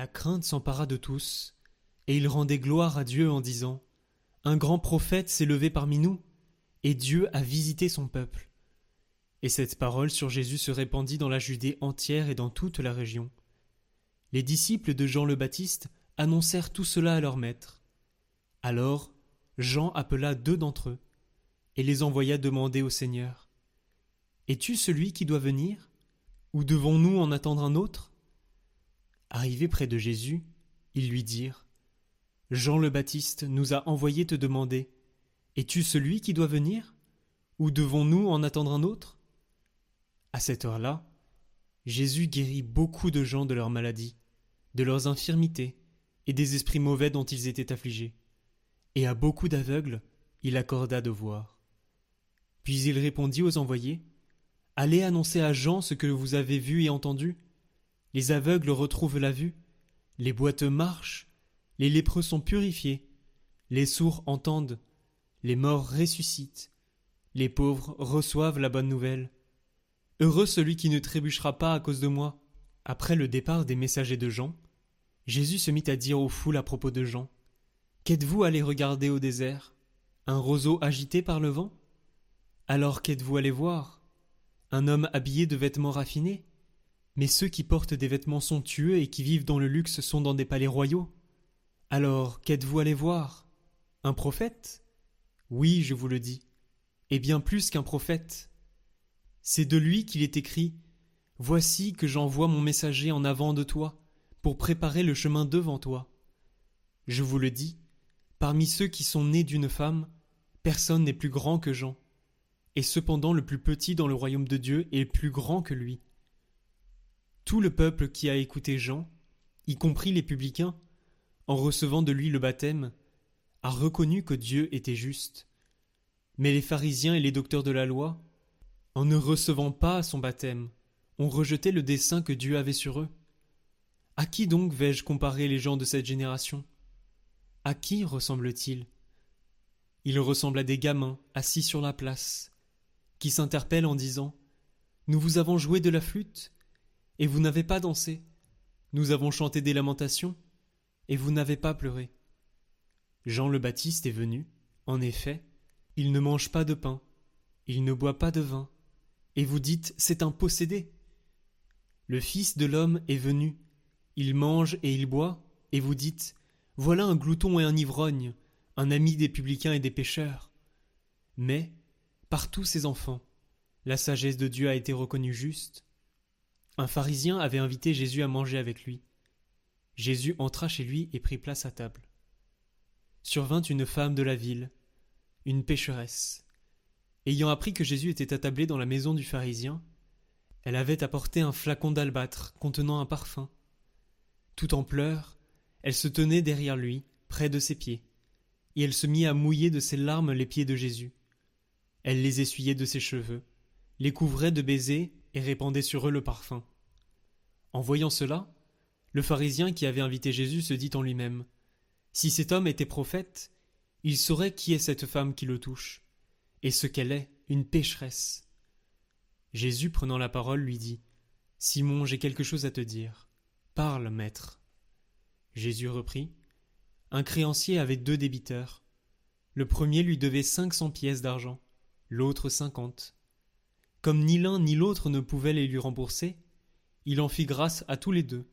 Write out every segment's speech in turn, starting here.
La crainte s'empara de tous, et ils rendaient gloire à Dieu en disant Un grand prophète s'est levé parmi nous, et Dieu a visité son peuple. Et cette parole sur Jésus se répandit dans la Judée entière et dans toute la région. Les disciples de Jean le Baptiste annoncèrent tout cela à leur maître. Alors Jean appela deux d'entre eux, et les envoya demander au Seigneur Es-tu celui qui doit venir Ou devons-nous en attendre un autre? Arrivés près de Jésus, ils lui dirent Jean le Baptiste nous a envoyé te demander Es-tu celui qui doit venir Ou devons-nous en attendre un autre? À cette heure-là, Jésus guérit beaucoup de gens de leurs maladies, de leurs infirmités et des esprits mauvais dont ils étaient affligés. Et à beaucoup d'aveugles, il accorda de voir. Puis il répondit aux envoyés Allez annoncer à Jean ce que vous avez vu et entendu. Les aveugles retrouvent la vue, les boiteux marchent, les lépreux sont purifiés, les sourds entendent, les morts ressuscitent, les pauvres reçoivent la bonne nouvelle. Heureux celui qui ne trébuchera pas à cause de moi. Après le départ des messagers de Jean, Jésus se mit à dire aux foules à propos de Jean. Qu'êtes-vous allé regarder au désert? Un roseau agité par le vent? Alors qu'êtes-vous allé voir? Un homme habillé de vêtements raffinés? Mais ceux qui portent des vêtements somptueux et qui vivent dans le luxe sont dans des palais royaux. Alors qu'êtes-vous allé voir? Un prophète? Oui, je vous le dis, et bien plus qu'un prophète. C'est de lui qu'il est écrit Voici que j'envoie mon messager en avant de toi, pour préparer le chemin devant toi. Je vous le dis, parmi ceux qui sont nés d'une femme, personne n'est plus grand que Jean, et cependant le plus petit dans le royaume de Dieu est plus grand que lui. Tout le peuple qui a écouté Jean, y compris les publicains, en recevant de lui le baptême, a reconnu que Dieu était juste. Mais les pharisiens et les docteurs de la loi, en ne recevant pas son baptême, ont rejeté le dessein que Dieu avait sur eux. À qui donc vais-je comparer les gens de cette génération? À qui ressemblent-ils Ils ressemblent à des gamins assis sur la place, qui s'interpellent en disant Nous vous avons joué de la flûte, et vous n'avez pas dansé. Nous avons chanté des lamentations, et vous n'avez pas pleuré. Jean le Baptiste est venu, en effet, il ne mange pas de pain, il ne boit pas de vin, et vous dites C'est un possédé. Le Fils de l'homme est venu, il mange et il boit, et vous dites Voilà un glouton et un ivrogne, un ami des publicains et des pécheurs. Mais, par tous ses enfants, la sagesse de Dieu a été reconnue juste. Un pharisien avait invité Jésus à manger avec lui. Jésus entra chez lui et prit place à table. Survint une femme de la ville, une pécheresse. Ayant appris que Jésus était attablé dans la maison du pharisien, elle avait apporté un flacon d'albâtre contenant un parfum. Tout en pleurs, elle se tenait derrière lui, près de ses pieds, et elle se mit à mouiller de ses larmes les pieds de Jésus. Elle les essuyait de ses cheveux, les couvrait de baisers et répandait sur eux le parfum. En voyant cela, le pharisien qui avait invité Jésus se dit en lui-même Si cet homme était prophète, il saurait qui est cette femme qui le touche, et ce qu'elle est, une pécheresse. Jésus, prenant la parole, lui dit Simon, j'ai quelque chose à te dire. Parle, maître. Jésus reprit Un créancier avait deux débiteurs. Le premier lui devait cinq cents pièces d'argent, l'autre cinquante. Comme ni l'un ni l'autre ne pouvaient les lui rembourser, il en fit grâce à tous les deux.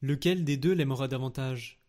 Lequel des deux l'aimera davantage?